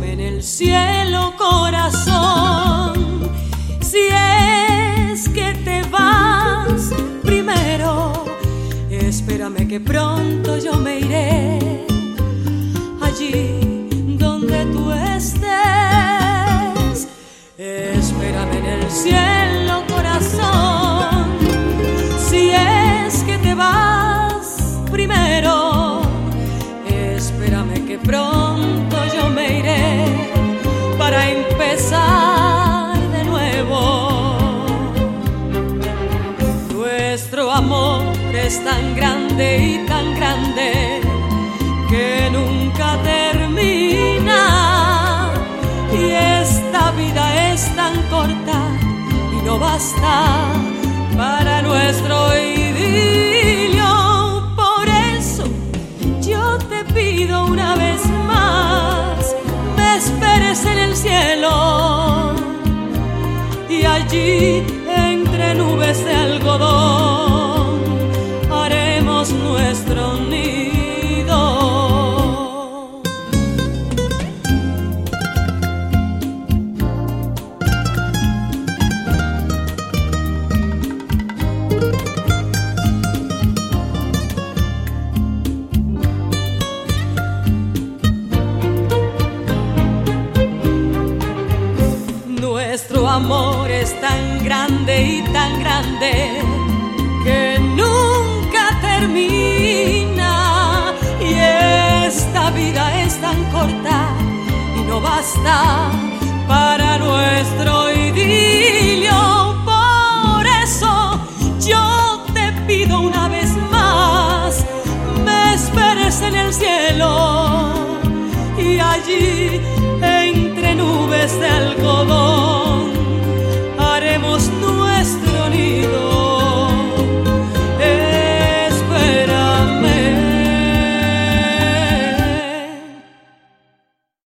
en el cielo, corazón. Si es que te vas primero, espérame que pronto yo me iré allí es tan grande y tan grande que nunca termina. Y esta vida es tan corta y no basta para nuestro idilio. Por eso yo te pido una vez más, me esperes en el cielo y allí entre nubes de algodón Nuestro amor es tan grande y tan grande que nunca termina. Y esta vida es tan corta y no basta para nuestro idilio. Por eso yo te pido una vez más, me esperes en el cielo y allí